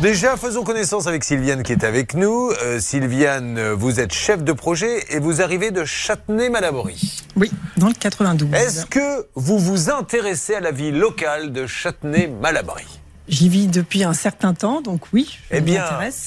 Déjà, faisons connaissance avec Sylviane qui est avec nous. Euh, Sylviane, vous êtes chef de projet et vous arrivez de Châtenay-Malabry. Oui, dans le 92. Est-ce que vous vous intéressez à la vie locale de Châtenay-Malabry? J'y vis depuis un certain temps, donc oui, je Eh bien,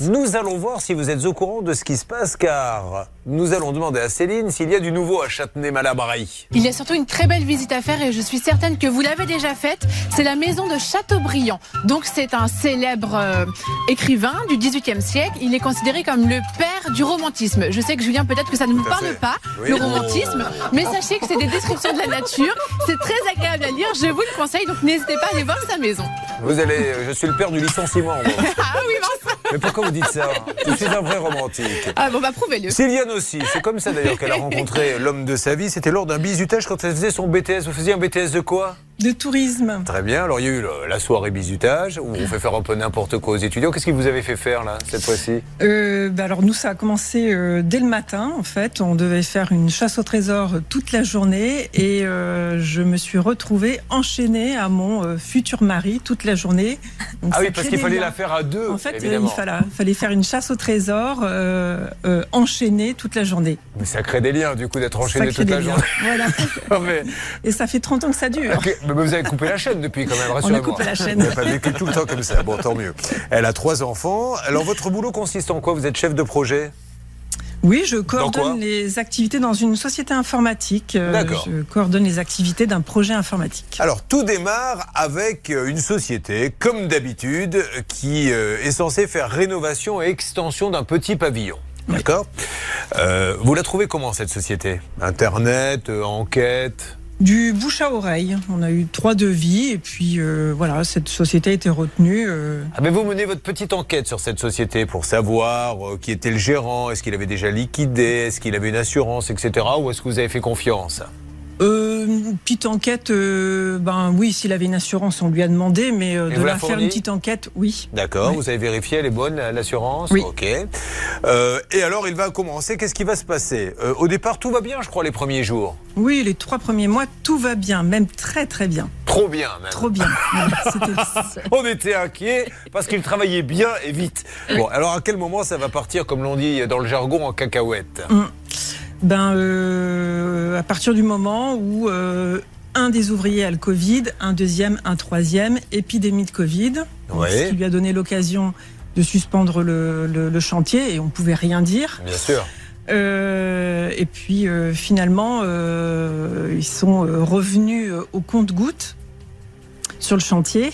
nous allons voir si vous êtes au courant de ce qui se passe, car nous allons demander à Céline s'il y a du nouveau à Châtenay-Malabry. Il y a surtout une très belle visite à faire et je suis certaine que vous l'avez déjà faite. C'est la maison de Chateaubriand. Donc c'est un célèbre euh, écrivain du XVIIIe siècle. Il est considéré comme le père du romantisme. Je sais que Julien, peut-être que ça ne vous parle fait. pas, Oui. le romantisme, mais sachez que c'est des descriptions de la nature. C'est très agréable à lire, je vous le conseille, donc n'hésitez pas à aller voir sa maison. Vous allez, je suis le père du licenciement. moi. Ah oui, Vincent Mais pourquoi vous dites ça? Je suis un vrai romantique. Ah bon, bah prouvez-le. Sylviane aussi, c'est comme ça d'ailleurs qu'elle a rencontré l'homme de sa vie. C'était lors d'un bisutage quand elle faisait son BTS. Vous faisiez un BTS de quoi? De tourisme. Très bien. Alors il y a eu le- la soirée bisutage où on fait faire un peu n'importe quoi aux étudiants. Qu'est-ce qui vous avez fait faire là cette fois-ci? Euh, bah alors nous, ça a commencé euh, dès le matin, en fait. On devait faire une chasse au trésor euh, toute la journée et euh, je me suis retrouvée enchaînée à mon euh, futur mari toute la journée. Donc, Ah oui, parce qu'il fallait liens. la faire à deux. En fait, euh, il fallait, fallait faire une chasse au trésor euh, euh, enchaînée toute la journée. Mais ça crée des liens du coup d'être enchaîné toute la liens. journée. Voilà. Non, mais, Et ça fait 30 ans que ça dure. mais vous avez coupé la chaîne depuis quand même, rassurez-moi. coupé la chaîne. Vous n'avez pas vécu tout le temps comme ça. Bon, tant mieux. Elle a trois enfants. Alors votre boulot consiste en quoi? Vous êtes chef de projet? Oui, je coordonne les activités dans une société informatique. Euh, D'accord. Je coordonne les activités d'un projet informatique. Alors, tout démarre avec euh, une société, comme d'habitude, qui euh, est censée faire rénovation et extension d'un petit pavillon. D'accord? Euh, Vous la trouvez comment, cette société? Internet, enquête? Du bouche à oreille. On a eu trois devis et puis euh, voilà, cette société a été retenue. euh, ah, mais Vous menez votre petite enquête sur cette société pour savoir euh, qui était le gérant, est-ce qu'il avait déjà liquidé, est-ce qu'il avait une assurance, etc. Ou est-ce que vous avez fait confiance? Euh, une petite enquête, euh, ben oui, s'il avait une assurance, on lui a demandé, mais euh, de la faire une petite enquête, oui. D'accord, Oui. vous avez vérifié, elle est bonne, la- l'assurance Oui. Ok. Et alors, il va commencer, qu'est-ce qui va se passer Au départ, tout va bien, je crois, les premiers jours. Oui, les trois premiers mois, tout va bien, même très très bien. Trop bien, même. Trop bien. On était inquiets parce qu'il travaillait bien et vite. Bon, alors à quel moment ça va partir, comme l'on dit dans le jargon, en cacahuète Ben, euh, à partir du moment où euh, un des ouvriers a le Covid, un deuxième, un troisième, épidémie de Covid, Ouais. ce qui lui a donné l'occasion de suspendre le, le- le chantier et on pouvait rien dire. Bien sûr. Euh, et puis finalement, ils sont revenus au compte-gouttes sur le chantier.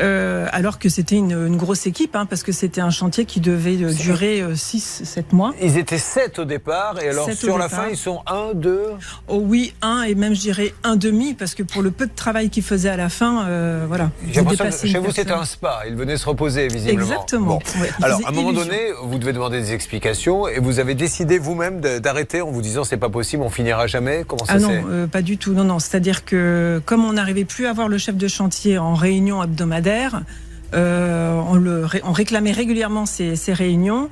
Euh, alors que c'était une, une grosse équipe, hein, parce que c'était un chantier qui devait euh, durer 6-7 mois. Ils étaient sept au départ, et alors Sept sur la départ. fin, ils sont un, deux. Oh oui, un et même je dirais un demi, parce que pour le peu de travail qu'il faisait à la fin, euh, voilà. J'ai l'impression chez vous, c'était un spa. Ils venaient se reposer, visiblement. Exactement. Bon. Ouais, Alors, à un moment illusion. donné, vous devez demander des explications, et vous avez décidé vous-même d'arrêter en vous disant c'est pas possible, on finira jamais. Comment ça Ah non, euh, pas du tout. Non, non. C'est-à-dire que comme on n'arrivait plus à voir le chef de chantier en réunion hebdomadaire, euh, on, le, ré- on réclamait régulièrement ces, ces réunions.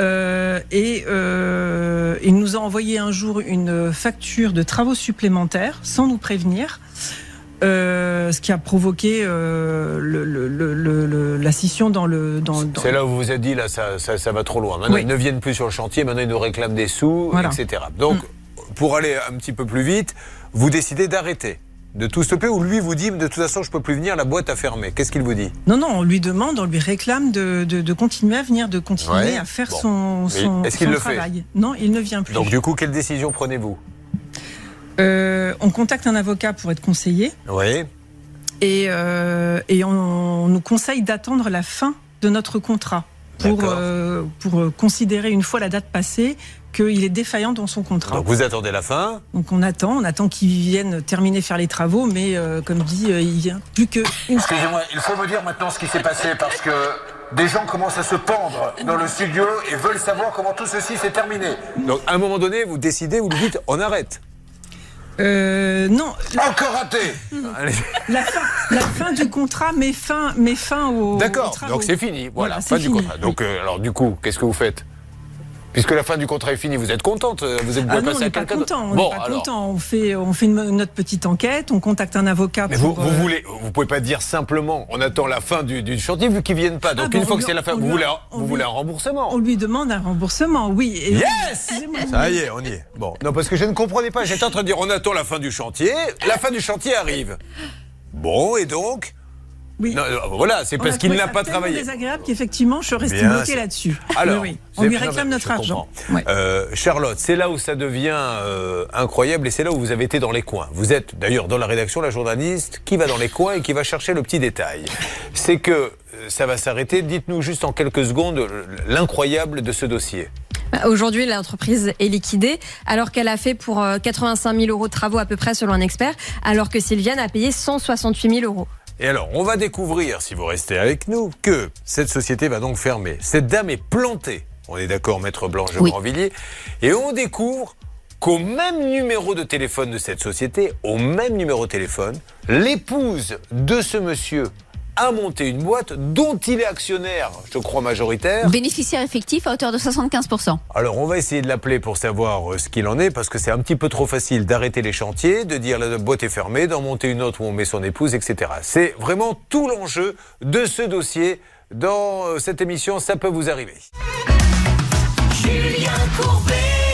Euh, et euh, il nous a envoyé un jour une facture de travaux supplémentaires sans nous prévenir. euh, ce qui a provoqué euh, le, le- le- le- le- la scission dans le. Dans, dans- C'est là où vous vous êtes dit, là, ça, ça, ça va trop loin. Maintenant, Oui. ils ne viennent plus sur le chantier, maintenant, ils nous réclament des sous, Voilà. etc. Donc, pour aller un petit peu plus vite, vous décidez d'arrêter, de tout stopper, ou lui vous dit, de toute façon, je peux plus venir, la boîte a fermé. Qu'est-ce qu'il vous dit? Non, non, on lui demande, on lui réclame de, de, de continuer à venir, de continuer Ouais. à faire Bon. son, est-ce qu'il le fait? travail. Non, il ne vient plus. Donc, du coup, quelle décision prenez-vous? Euh, on contacte un avocat pour être conseillé Oui. et, euh, et on, on nous conseille d'attendre la fin de notre contrat pour, euh, pour considérer une fois la date passée qu'il est défaillant dans son contrat. Donc, vous attendez la fin. Donc on attend, on attend qu'ils viennent terminer faire les travaux, mais euh, comme dit, euh, il vient plus qu'une Excusez-moi, il faut me dire maintenant ce qui s'est passé parce que des gens commencent à se pendre dans le studio et veulent savoir comment tout ceci s'est terminé. Donc, à un moment donné, vous décidez, vous lui dites, on arrête. Euh, non, Encore raté la fin, la fin du contrat met fin, met fin au. D'accord, donc c'est fini. Voilà, Voilà, fin c'est du fini, contrat. Donc, euh, alors, du coup, qu'est-ce que vous faites? Puisque la fin du contrat est finie, vous êtes contente euh, Vous êtes Ah non, passer on à n'est pas quelqu'un content. On Bon, n'est pas alors. content. On fait, on fait une- notre petite enquête, on contacte un avocat Mais pour. vous euh, voulez, vous pouvez pas dire simplement, on attend la fin du, du chantier vu qu'ils viennent pas. Donc Ah bon, une fois que c'est la fin, on vous lui- voulez, vous lui- voulez un remboursement. On lui demande un remboursement, oui. Et- Yes. Ça y est, on y est. Bon, non, parce que je ne comprenais pas. J'étais en train de dire, on attend la fin du chantier. La fin du chantier arrive. Bon, et donc Oui. Non, non, Voilà, c'est On parce qu'il n'a pas tellement travaillé. désagréable qu'effectivement, je suis restée Bien bloquée là-dessus. Alors, Oui. On c'est- lui réclame notre argent. Ouais. Euh, Charlotte, c'est là où ça devient euh, incroyable et c'est là où vous avez été dans les coins. Vous êtes d'ailleurs dans la rédaction, la journaliste qui va dans les coins et qui va chercher le petit détail. C'est que euh, ça va s'arrêter. Dites-nous juste en quelques secondes euh, l'incroyable de ce dossier. Bah, Aujourd'hui, l'entreprise est liquidée alors qu'elle a fait pour euh, 85 000 euros de travaux à peu près selon un expert, alors que Sylviane a payé 168 000 euros. Et alors, on va découvrir, si vous restez avec nous, que cette société va donc fermer. Cette dame est plantée. On est d'accord, maître Blanche de Oui. Grandvilliers. Et on découvre qu'au même numéro de téléphone de cette société, au même numéro de téléphone, l'épouse de ce monsieur a monté une boîte dont il est actionnaire, je crois majoritaire. Bénéficiaire effectif à hauteur de 75%. Alors on va essayer de l'appeler pour savoir euh, ce qu'il en est, parce que c'est un petit peu trop facile d'arrêter les chantiers, de dire la boîte est fermée, d'en monter une autre où on met son épouse, etc. C'est vraiment tout l'enjeu de ce dossier dans euh, cette émission. Ça peut vous arriver.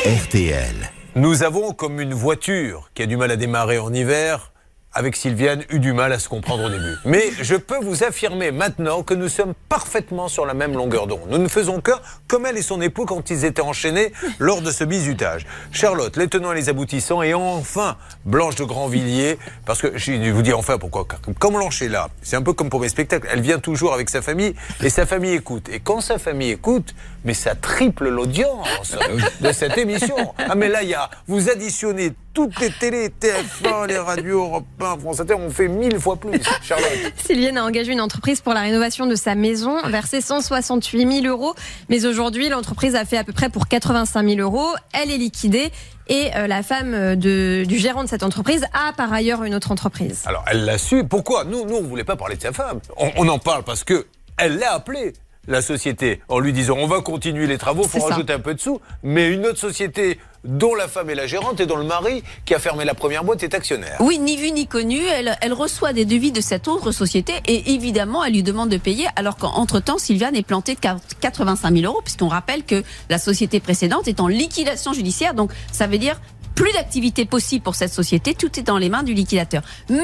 RTL. Nous avons comme une voiture qui a du mal à démarrer en hiver. Avec Sylviane, eu du mal à se comprendre au début. Mais je peux vous affirmer maintenant que nous sommes parfaitement sur la même longueur d'onde. Nous ne faisons que comme elle et son époux quand ils étaient enchaînés lors de ce bizutage. Charlotte, les tenants et les aboutissants, et enfin Blanche de Grandvilliers, parce que je vous dis enfin pourquoi. Comme Blanche est là, c'est un peu comme pour mes spectacles, elle vient toujours avec sa famille et sa famille écoute. Et quand sa famille écoute, mais ça triple l'audience de cette émission. Ah mais là, il y a, vous additionnez toutes les télés, TF1, les radios, Europe 1, France Inter, on fait mille fois plus. Charlotte. Sylviane a engagé une entreprise pour la rénovation de sa maison, versé 168 000 euros. Mais aujourd'hui, l'entreprise a fait à peu près pour 85 000 euros. Elle est liquidée. Et euh, la femme euh, de, du gérant de cette entreprise a par ailleurs une autre entreprise. Alors, elle l'a su. Pourquoi? Nous, nous, on voulait pas parler de sa femme. On, on en parle parce que elle l'a appelé. La société, en lui disant on va continuer les travaux, C'est faut rajouter un peu de sous. Mais une autre société dont la femme est la gérante et dont le mari, qui a fermé la première boîte, est actionnaire. Oui, ni vu ni connu, elle, elle reçoit des devis de cette autre société et évidemment, elle lui demande de payer alors qu'entre-temps, Sylviane est plantée de 85 000 euros puisqu'on rappelle que la société précédente est en liquidation judiciaire. Donc, ça veut dire plus d'activité possible pour cette société, tout est dans les mains du liquidateur. Mais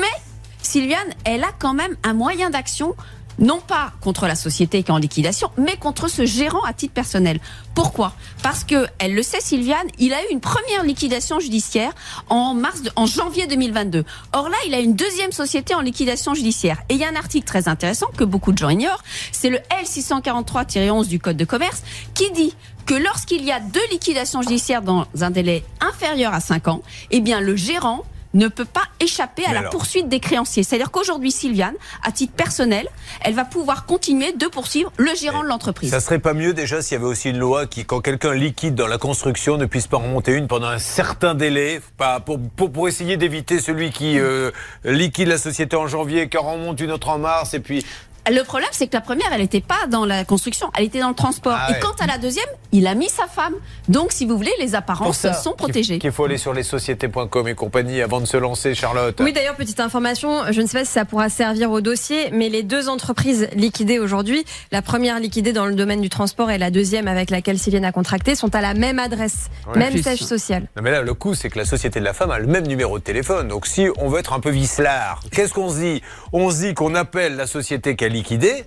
Sylviane, elle a quand même un moyen d'action non pas contre la société qui est en liquidation, mais contre ce gérant à titre personnel. Pourquoi? Parce que elle le sait, Sylviane, il a eu une première liquidation judiciaire en mars, en janvier 2022. Or là, il a une deuxième société en liquidation judiciaire. Et il y a un article très intéressant que beaucoup de gens ignorent, c'est le L643-11 du Code de commerce qui dit que lorsqu'il y a deux liquidations judiciaires dans un délai inférieur à 5 ans, eh bien le gérant ne peut pas échapper à Mais la alors poursuite des créanciers. C'est-à-dire qu'aujourd'hui, Sylviane, à titre personnel, elle va pouvoir continuer de poursuivre le gérant de l'entreprise. Ça serait pas mieux déjà s'il y avait aussi une loi qui, quand quelqu'un liquide dans la construction, ne puisse pas remonter une pendant un certain délai, pas pour, pour, pour essayer d'éviter celui qui euh, liquide la société en janvier, qui en remonte une autre en mars, et puis Le problème, c'est que la première, elle n'était pas dans la construction, elle était dans le transport. Ah ouais. Et quant à la deuxième, il a mis sa femme. Donc, si vous voulez, les apparences ça sont protégées. Qu'il faut aller sur les sociétés.com et compagnie avant de se lancer, Charlotte. Oui, d'ailleurs, petite information, je ne sais pas si ça pourra servir au dossier, mais les deux entreprises liquidées aujourd'hui, la première liquidée dans le domaine du transport et la deuxième avec laquelle Sylviane a contracté, sont à la même adresse, même siège social. Non mais là, le coup, c'est que la société de la femme a le même numéro de téléphone. Donc si on veut être un peu vicelard, qu'est-ce qu'on se dit? On se dit qu'on appelle la société a liquidé.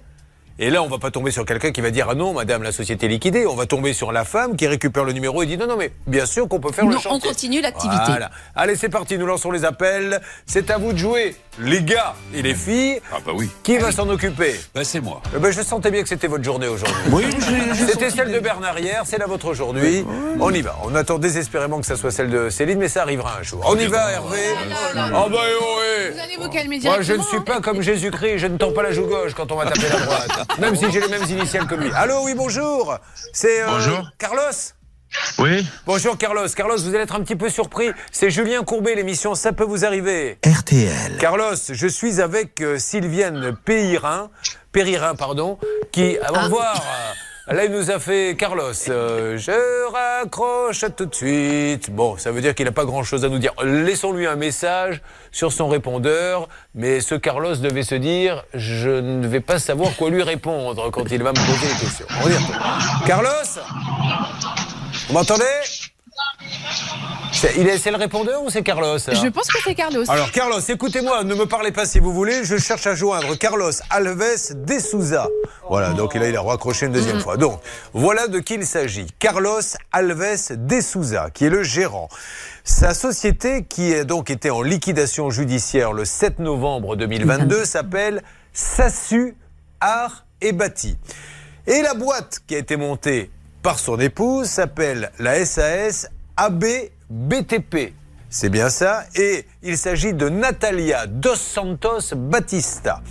Et là, on va pas tomber sur quelqu'un qui va dire ah non, madame, la société est liquidée. On va tomber sur la femme qui récupère le numéro et dit non, non, mais bien sûr qu'on peut faire le chantier. on continue l'activité. Voilà. Allez, c'est parti. Nous lançons les appels. C'est à vous de jouer, les gars et les filles. Ah bah oui. Qui va s'en occuper? Bah c'est moi. Eh ben, je sentais bien que c'était votre journée aujourd'hui. Oui, C'était celle de Bernard hier, c'est la vôtre aujourd'hui. On y va. On attend désespérément que ça soit celle de Céline, mais ça arrivera un jour. On y va, Hervé Oh bah oh, eh. Vous allez vous calmer Moi, je ne directement, suis hein. pas comme Jésus-Christ, je ne tends pas la joue gauche quand on va taper la droite. Même si j'ai les mêmes initiales que lui. Allô, oui, bonjour. C'est euh, Bonjour. Carlos Oui, Bonjour Carlos. Carlos, vous allez être un petit peu surpris. C'est Julien Courbet, l'émission Ça peut vous arriver. RTL. Carlos, je suis avec euh, Sylviane Péirin, Péririn, pardon, qui, au revoir, Là, il nous a fait Carlos. euh, je raccroche tout de suite. Bon, ça veut dire qu'il n'a pas grand-chose à nous dire. Laissons-lui un message sur son répondeur. Mais ce Carlos devait se dire, je ne vais pas savoir quoi lui répondre quand il va me poser des questions. On. Carlos Vous m'entendez? C'est, il est, c'est le répondeur ou c'est Carlos hein Je pense que c'est Carlos. alors Carlos, écoutez-moi, ne me parlez pas si vous voulez, je cherche à joindre Carlos Alves de Souza. Voilà, donc là il a raccroché une deuxième fois. Donc voilà de qui il s'agit. Carlos Alves de Souza, qui est le gérant. Sa société, qui a donc été en liquidation judiciaire le 7 novembre 2022, s'appelle Sassu Art et Bâti. Et la boîte qui a été montée par son épouse s'appelle la SAS AB BTP. C'est bien ça. Et il s'agit de Natalia Dos Santos Batista.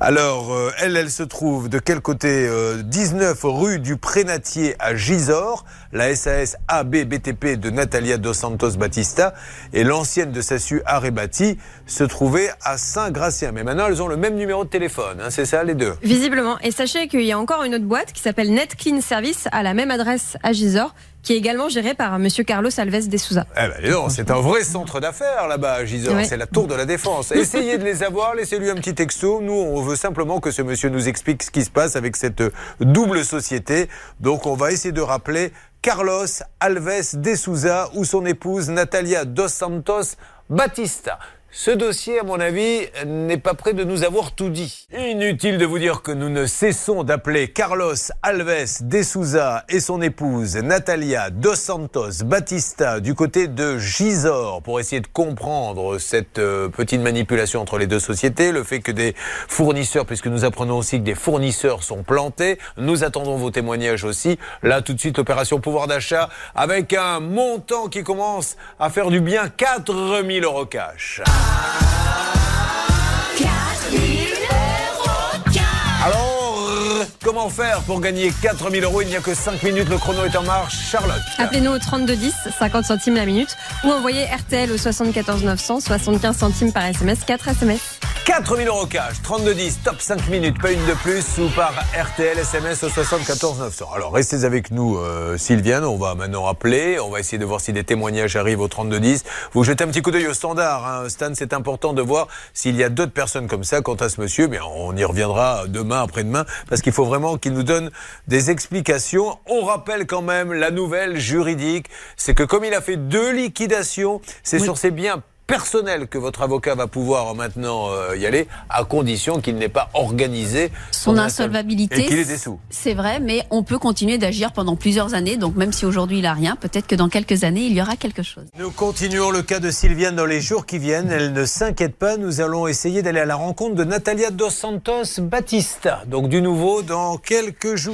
Alors, euh, elle, elle se trouve de quel côté Euh, 19 rue du Prénatier à Gisors, la SAS AB BTP de Natalia Dos Santos Batista et l'ancienne de Sassu Arebati se trouvait à Saint-Gratien. Mais maintenant, elles ont le même numéro de téléphone, hein, c'est ça les deux? Visiblement. Et sachez qu'il y a encore une autre boîte qui s'appelle Net Clean Service à la même adresse à Gisors, qui est également gérée par Monsieur Carlos Alves de Souza. Eh ben, donc, c'est un vrai centre d'affaires là-bas à Gisors. Ouais. C'est la tour de la défense. Essayez de les avoir, laissez-lui un petit texto. Nous, on veut simplement que ce monsieur nous explique ce qui se passe avec cette double société. Donc, on va essayer de rappeler Carlos Alves de Souza ou son épouse Natalia Dos Santos Batista. Ce dossier, à mon avis, n'est pas prêt de nous avoir tout dit. Inutile de vous dire que nous ne cessons d'appeler Carlos Alves de Souza et son épouse Natalia Dos Santos Batista du côté de Gisors pour essayer de comprendre cette euh, petite manipulation entre les deux sociétés, le fait que des fournisseurs, puisque nous apprenons aussi que des fournisseurs sont plantés, nous attendons vos témoignages aussi. Là, tout de suite, l'opération pouvoir d'achat avec un montant qui commence à faire du bien 4000 euros cash. Alors, comment faire pour gagner 4000 euros? Il n'y a que 5 minutes, le chrono est en marche. Charlotte. Appelez-nous au 3210, 50 centimes la minute, ou envoyez RTL au 74 900, 75 centimes par SMS, 4 SMS. 4000 euros cash, 32-10, top 5 minutes, pas une de plus, ou par RTL SMS au 74 900. Alors restez avec nous, euh, Sylviane, on va maintenant appeler, on va essayer de voir si des témoignages arrivent au 32-10. Vous jetez un petit coup d'œil au standard, hein. Stan, c'est important de voir s'il y a d'autres personnes comme ça. Quant à ce monsieur, bien, on y reviendra demain, après-demain, parce qu'il faut vraiment qu'il nous donne des explications. On rappelle quand même la nouvelle juridique, c'est que comme il a fait deux liquidations, c'est sur ses biens personnels que votre avocat va pouvoir maintenant euh, y aller, à condition qu'il n'ait pas organisé Son insol- insolvabilité. Et qu'il ait des sous. C'est vrai, mais on peut continuer d'agir pendant plusieurs années. Donc même si aujourd'hui il a rien, peut-être que dans quelques années il y aura quelque chose. Nous continuons le cas de Sylviane dans les jours qui viennent. Elle ne s'inquiète pas. Nous allons essayer d'aller à la rencontre de Natalia Dos Santos Batista. Donc du nouveau dans quelques jours.